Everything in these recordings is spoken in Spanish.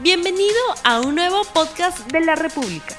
Bienvenido a un nuevo podcast de la República.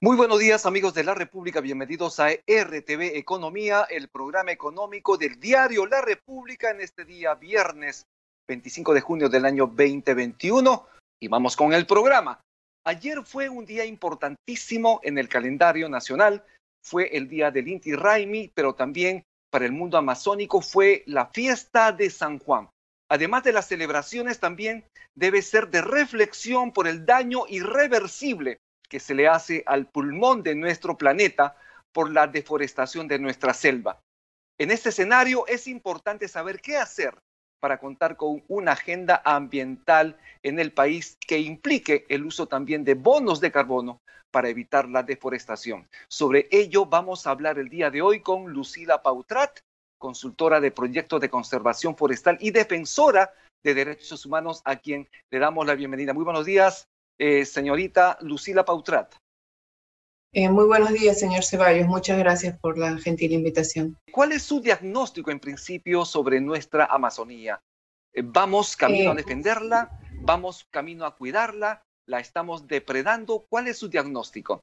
Muy buenos días amigos de la República, bienvenidos a RTV Economía, el programa económico del diario La República en este día viernes 25 de junio del año 2021 y vamos con el programa. Ayer fue un día importantísimo en el calendario nacional, fue el día del Inti Raimi, pero también para el mundo amazónico fue la fiesta de San Juan además de las celebraciones, también debe ser de reflexión por el daño irreversible que se le hace al pulmón de nuestro planeta por la deforestación de nuestra selva. En este escenario es importante saber qué hacer para contar con una agenda ambiental en el país que implique el uso también de bonos de carbono para evitar la deforestación. Sobre ello vamos a hablar el día de hoy con Lucila Pautrat, consultora de proyectos de conservación forestal y defensora de derechos humanos, a quien le damos la bienvenida. Muy buenos días, eh, señorita Lucila Pautrat. Eh, muy buenos días, señor Ceballos. Muchas gracias por la gentil invitación. ¿Cuál es su diagnóstico en principio sobre nuestra Amazonía? Eh, ¿Vamos camino a defenderla? ¿Vamos camino a cuidarla? ¿La estamos depredando? ¿Cuál es su diagnóstico?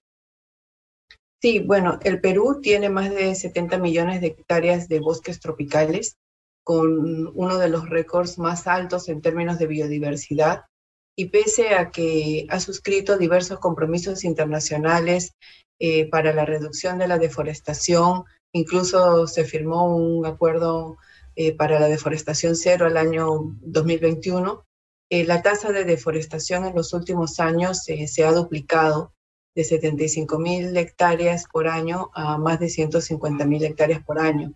Sí, bueno, el Perú tiene más de 70 millones de hectáreas de bosques tropicales, con uno de los récords más altos en términos de biodiversidad. Y pese a que ha suscrito diversos compromisos internacionales eh, para la reducción de la deforestación, incluso se firmó un acuerdo eh, para la deforestación cero al año 2021, eh, la tasa de deforestación en los últimos años se ha duplicado de 75 mil hectáreas por año a más de 150 mil hectáreas por año.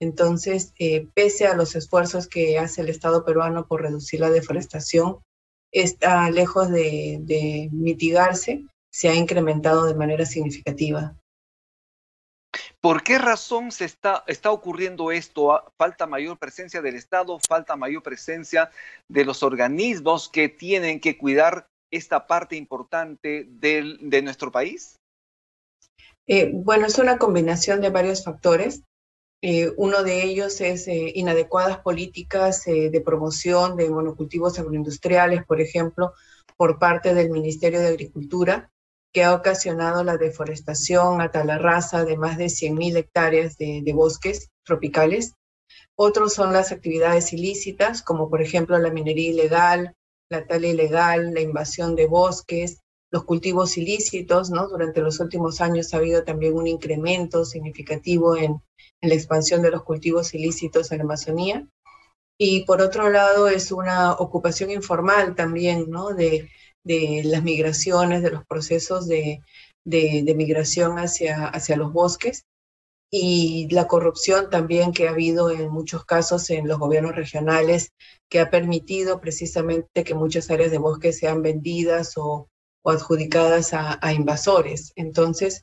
Entonces, eh, pese a los esfuerzos que hace el Estado peruano por reducir la deforestación, está lejos de, de mitigarse, se ha incrementado de manera significativa. ¿Por qué razón se está, está ocurriendo esto? Ah, ¿Falta mayor presencia del Estado? ¿Falta mayor presencia de los organismos que tienen que cuidar esta parte importante de nuestro país? Eh, bueno, es una combinación de varios factores. Eh, uno de ellos es eh, inadecuadas políticas de promoción de monocultivos agroindustriales, por ejemplo, por parte del Ministerio de Agricultura, que ha ocasionado la deforestación a tal raza de más de 100.000 hectáreas de bosques tropicales. Otros son las actividades ilícitas, como por ejemplo la minería ilegal, la tala ilegal, la invasión de bosques, los cultivos ilícitos, ¿no? Durante los últimos años ha habido también un incremento significativo en, la expansión de los cultivos ilícitos en la Amazonía. Y por otro lado es una ocupación informal también, ¿no? De, las migraciones, de los procesos de, migración hacia los bosques y la corrupción también que ha habido en muchos casos en los gobiernos regionales, que ha permitido precisamente que muchas áreas de bosque sean vendidas o, adjudicadas a, invasores. Entonces,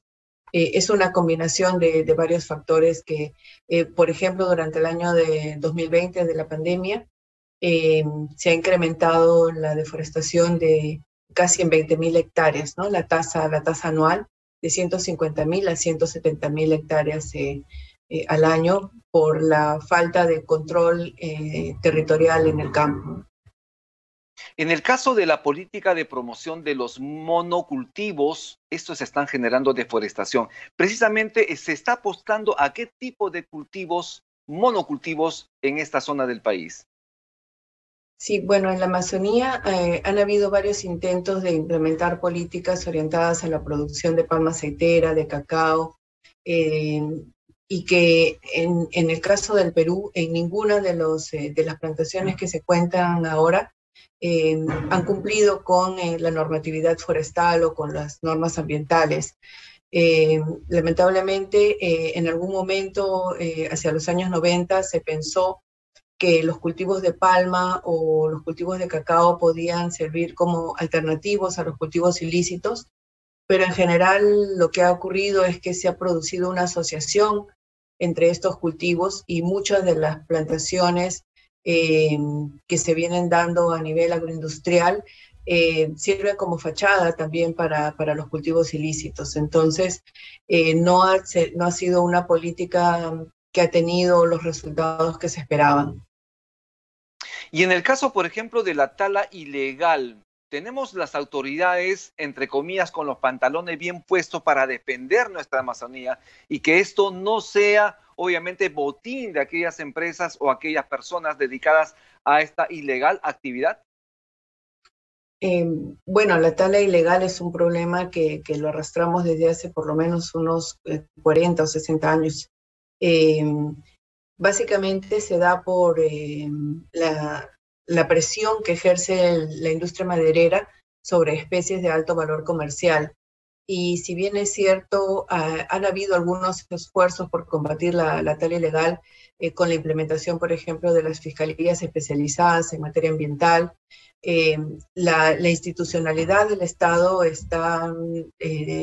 eh, es una combinación de, varios factores que, eh, por ejemplo, durante el año de 2020 de la pandemia, eh, se ha incrementado la deforestación de casi en 20.000 hectáreas, ¿no? La tasa, la tasa anual de 150 mil a 170 mil hectáreas eh, eh, al año por la falta de control eh, territorial en el campo. En el caso de la política de promoción de los monocultivos, estos están generando deforestación. Precisamente se está apostando a qué tipo de cultivos, monocultivos en esta zona del país. Sí, bueno, en la Amazonía eh, han habido varios intentos de implementar políticas orientadas a la producción de palma aceitera, de cacao, eh, y que en, el caso del Perú, en ninguna de, los, eh, las plantaciones que se cuentan ahora han cumplido con la normatividad forestal o con las normas ambientales. lamentablemente, en algún momento, hacia los años 90, se pensó que los cultivos de palma o los cultivos de cacao podían servir como alternativos a los cultivos ilícitos, pero en general lo que ha ocurrido es que se ha producido una asociación entre estos cultivos y muchas de las plantaciones eh, que se vienen dando a nivel agroindustrial eh, sirven como fachada también para, para los cultivos ilícitos. Entonces, eh, no, ha, no ha sido una política que ha tenido los resultados que se esperaban. Y en el caso, por ejemplo, de la tala ilegal, tenemos las autoridades, entre comillas, con los pantalones bien puestos para defender nuestra Amazonía y que esto no sea, obviamente, botín de aquellas empresas o aquellas personas dedicadas a esta ilegal actividad? Eh, bueno, la tala ilegal es un problema que, lo arrastramos desde hace por lo menos unos 40 eh, o 60 años. Eh, básicamente se da por eh, la, presión que ejerce la industria maderera sobre especies de alto valor comercial. Y si bien es cierto, han habido algunos esfuerzos por combatir la, la tala ilegal eh, con la implementación, por ejemplo, de las fiscalías especializadas en materia ambiental, eh, la, institucionalidad del Estado está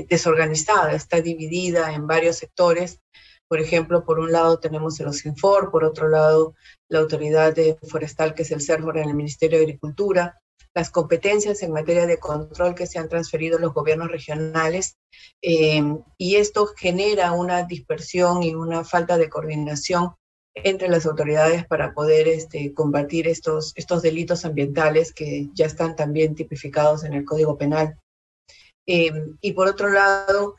desorganizada, está dividida en varios sectores. Por ejemplo, por un lado tenemos el OSINFOR, por otro lado la autoridad forestal que es el CERFOR en el Ministerio de Agricultura, las competencias en materia de control que se han transferido a los gobiernos regionales eh, y esto genera una dispersión y una falta de coordinación entre las autoridades para poder este, combatir estos, estos delitos ambientales que ya están también tipificados en el Código Penal. Eh, y por otro lado,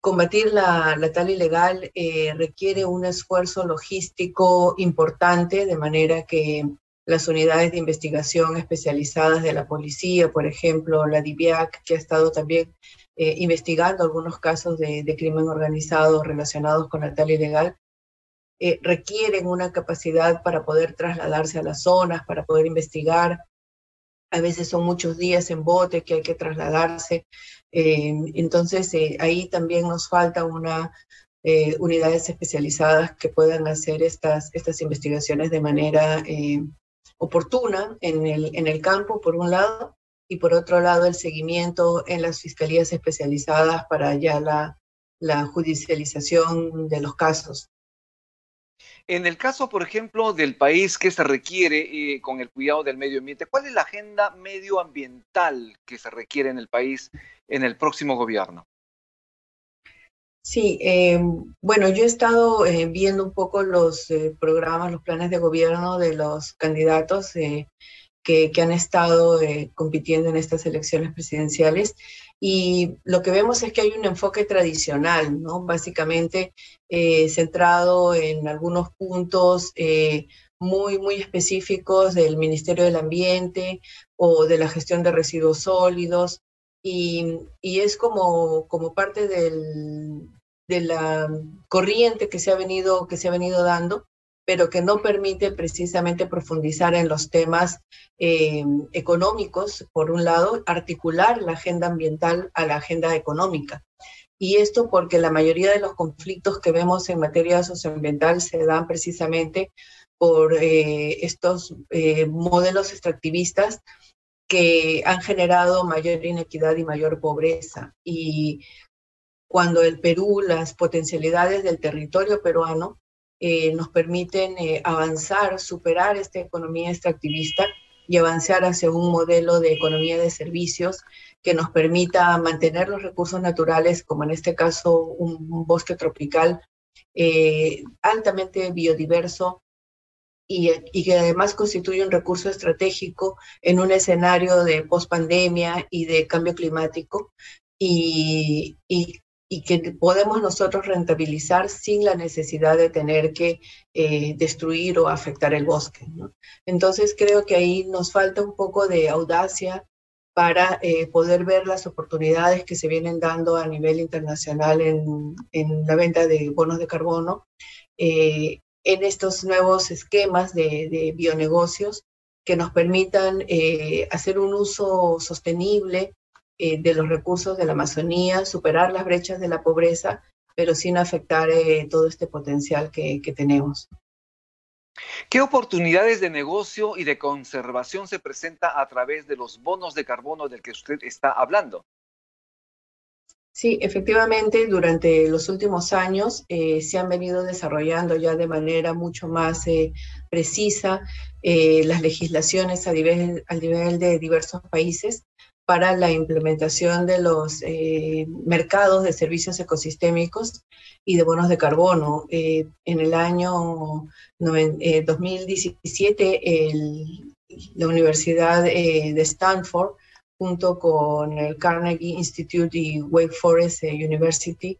combatir la, la ilegal eh, requiere un esfuerzo logístico importante, de manera que las unidades de investigación especializadas de la policía, por ejemplo, la DIVIAC, que ha estado también eh, investigando algunos casos de, crimen organizado relacionados con la tal ilegal, eh, requieren una capacidad para poder trasladarse a las zonas, para poder investigar. A veces son muchos días en bote que hay que trasladarse. Eh, entonces, eh, ahí también nos falta una eh, unidades especializadas que puedan hacer estas, estas investigaciones de manera oportuna en el, en el campo, por un lado, y por otro lado el seguimiento en las fiscalías especializadas para ya la judicialización de los casos. En el caso, por ejemplo, del país que se requiere eh, con el cuidado del medio ambiente, ¿cuál es la agenda medioambiental que se requiere en el país en el próximo gobierno? Sí, eh, bueno, yo he estado eh, viendo un poco los eh, programas, los planes de gobierno de los candidatos que, han estado compitiendo en estas elecciones presidenciales y lo que vemos es que hay un enfoque tradicional, ¿no? Básicamente centrado en algunos puntos muy, muy específicos del Ministerio del Ambiente o de la gestión de residuos sólidos. Y, y es como, como parte del, de la corriente que se ha venido, que se ha venido dando, pero que no permite precisamente profundizar en los temas eh, económicos, por un lado, articular la agenda ambiental a la agenda económica. Y esto porque la mayoría de los conflictos que vemos en materia socioambiental se dan precisamente por eh, estos eh, modelos extractivistas que han generado mayor inequidad y mayor pobreza. Y cuando el Perú, las potencialidades del territorio peruano eh, nos permiten eh, avanzar, superar esta economía extractivista y avanzar hacia un modelo de economía de servicios que nos permita mantener los recursos naturales, como en este caso un, un bosque tropical eh, altamente biodiverso, y, y, que además constituye un recurso estratégico en un escenario de pospandemia y de cambio climático. Y, y, y que podemos nosotros rentabilizar sin la necesidad de tener que eh, destruir o afectar el bosque. ¿no? Entonces creo que ahí nos falta un poco de audacia para eh, poder ver las oportunidades que se vienen dando a nivel internacional en, en la venta de bonos de carbono, eh, en estos nuevos esquemas de, de bionegocios que nos permitan eh, hacer un uso sostenible eh, de los recursos de la Amazonía, superar las brechas de la pobreza, pero sin afectar eh, todo este potencial que, que tenemos. ¿Qué oportunidades de negocio y de conservación se presenta a través de los bonos de carbono del que usted está hablando? Sí, efectivamente, durante los últimos años eh, se han venido desarrollando ya de manera mucho más eh, precisa eh, las legislaciones a nivel, a nivel de diversos países para la implementación de los eh, mercados de servicios ecosistémicos y de bonos de carbono. Eh, en el año eh, 2017, el, la Universidad de Stanford, junto con el Carnegie Institute y Wake Forest University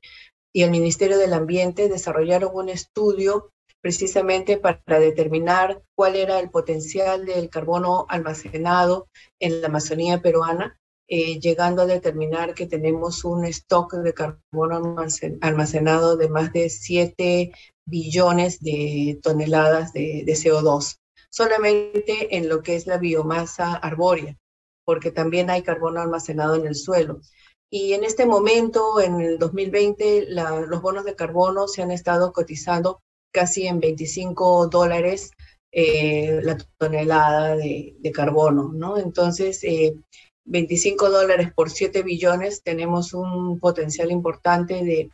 y el Ministerio del Ambiente, desarrollaron un estudio precisamente para determinar cuál era el potencial del carbono almacenado en la Amazonía peruana, eh, llegando a determinar que tenemos un stock de carbono almacenado de más de 7 billones de toneladas de, de CO2, solamente en lo que es la biomasa arbórea, porque también hay carbono almacenado en el suelo. Y en este momento, en el 2020, los bonos de carbono se han estado cotizando casi en 25 dólares eh, la tonelada de, carbono, ¿no? Entonces, 25 eh, dólares por 7 billones, tenemos un potencial importante de,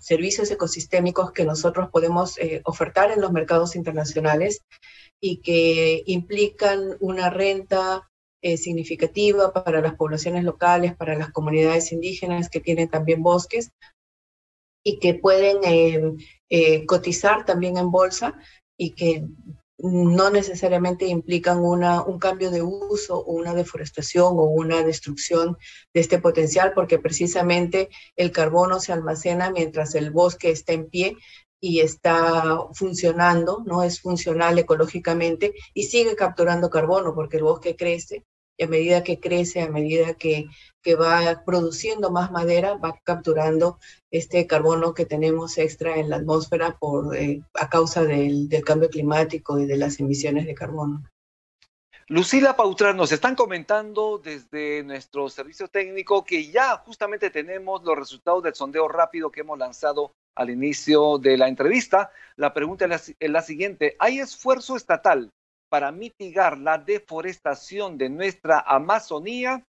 servicios ecosistémicos que nosotros podemos eh, ofertar en los mercados internacionales y que implican una renta significativa para las poblaciones locales, para las comunidades indígenas que tienen también bosques, y que pueden eh, eh, cotizar también en bolsa y que no necesariamente implican una, un cambio de uso o una deforestación o una destrucción de este potencial, porque precisamente el carbono se almacena mientras el bosque está en pie y está funcionando, no es funcional ecológicamente y sigue capturando carbono porque el bosque crece y a medida que crece, a medida que, que va produciendo más madera, va capturando este carbono que tenemos extra en la atmósfera por, eh, a causa del, cambio climático y de las emisiones de carbono. Lucila Pautrar, nos están comentando desde nuestro servicio técnico que ya justamente tenemos los resultados del sondeo rápido que hemos lanzado al inicio de la entrevista. La pregunta es la siguiente, ¿hay esfuerzo estatal para mitigar la deforestación de nuestra Amazonía?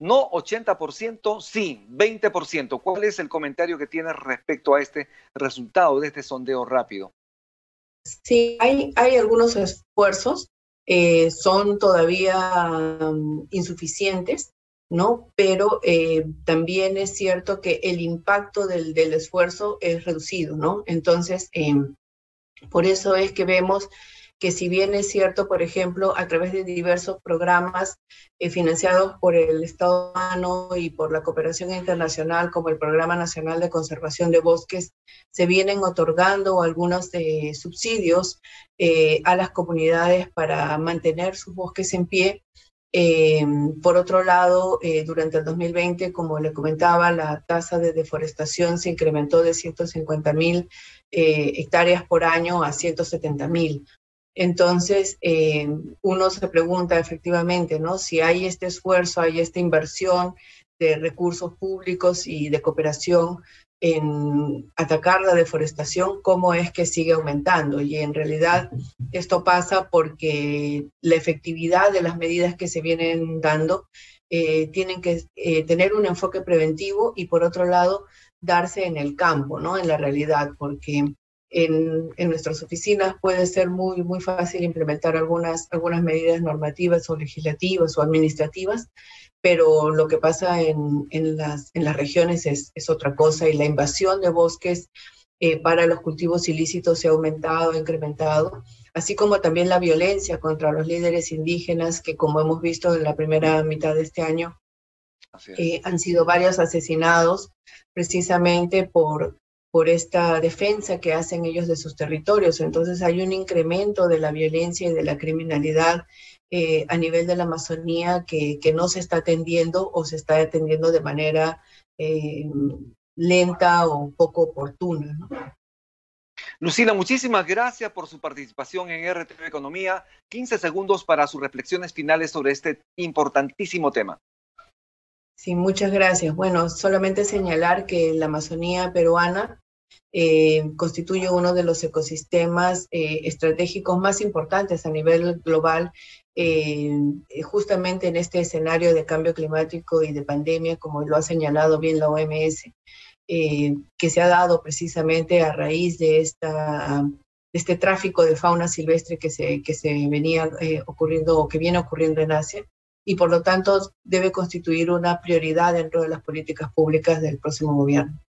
No 80%, sí 20%. ¿Cuál es el comentario que tienes respecto a este resultado de este sondeo rápido? Sí, hay, hay algunos esfuerzos, eh, son todavía um, insuficientes, ¿no? Pero eh, también es cierto que el impacto del, del esfuerzo es reducido, ¿no? Entonces, em, por eso es que vemos que si bien es cierto, por ejemplo, a través de diversos programas eh, financiados por el Estado humano y por la cooperación internacional, como el Programa Nacional de Conservación de Bosques, se vienen otorgando algunos eh, subsidios eh, a las comunidades para mantener sus bosques en pie. por otro lado, durante el 2020, como le comentaba, la tasa de deforestación se incrementó de 150 mil hectáreas por año a 170 mil. Entonces, eh, uno se pregunta efectivamente, ¿no? Si hay este esfuerzo, hay esta inversión de recursos públicos y de cooperación en atacar la deforestación, ¿cómo es que sigue aumentando? Y en realidad esto pasa porque la efectividad de las medidas que se vienen dando eh, tienen que eh, tener un enfoque preventivo y por otro lado darse en el campo, ¿no? En la realidad, porque en, nuestras oficinas puede ser muy, muy fácil implementar algunas, algunas medidas normativas o legislativas o administrativas, pero lo que pasa en, en, las, en las regiones es, es, otra cosa y la invasión de bosques eh, para los cultivos ilícitos se ha aumentado, ha incrementado, así como también la violencia contra los líderes indígenas que como hemos visto en la primera mitad de este año, eh, han sido varios asesinados precisamente por por esta defensa que hacen ellos de sus territorios. Entonces hay un incremento de la violencia y de la criminalidad eh, a nivel de la Amazonía que, que, no se está atendiendo o se está atendiendo de manera eh, lenta o poco oportuna. Lucila, muchísimas gracias por su participación en RTV Economía. 15 segundos para sus reflexiones finales sobre este importantísimo tema. Sí, muchas gracias. Bueno, solamente señalar que la Amazonía peruana eh, constituye uno de los ecosistemas eh, estratégicos más importantes a nivel global, eh, justamente en este escenario de cambio climático y de pandemia, como lo ha señalado bien la OMS, que se ha dado precisamente a raíz de este tráfico de fauna silvestre que se, que se venía ocurriendo o que viene ocurriendo en Asia y por lo tanto debe constituir una prioridad dentro de las políticas públicas del próximo gobierno.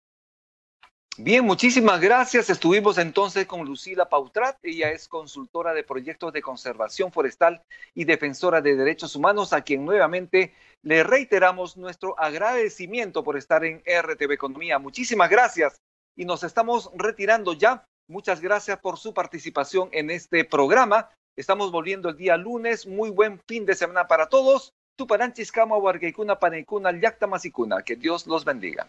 Bien, muchísimas gracias. Estuvimos entonces con Lucila Pautrat. Ella es consultora de proyectos de conservación forestal y defensora de derechos humanos, a quien nuevamente le reiteramos nuestro agradecimiento por estar en RTV Economía. Muchísimas gracias y nos estamos retirando ya. Muchas gracias por su participación en este programa. Estamos volviendo el día lunes. Muy buen fin de semana para todos. Tuparanchis, Kama, Huargaikuna, Paneikuna, Masikuna. Que Dios los bendiga.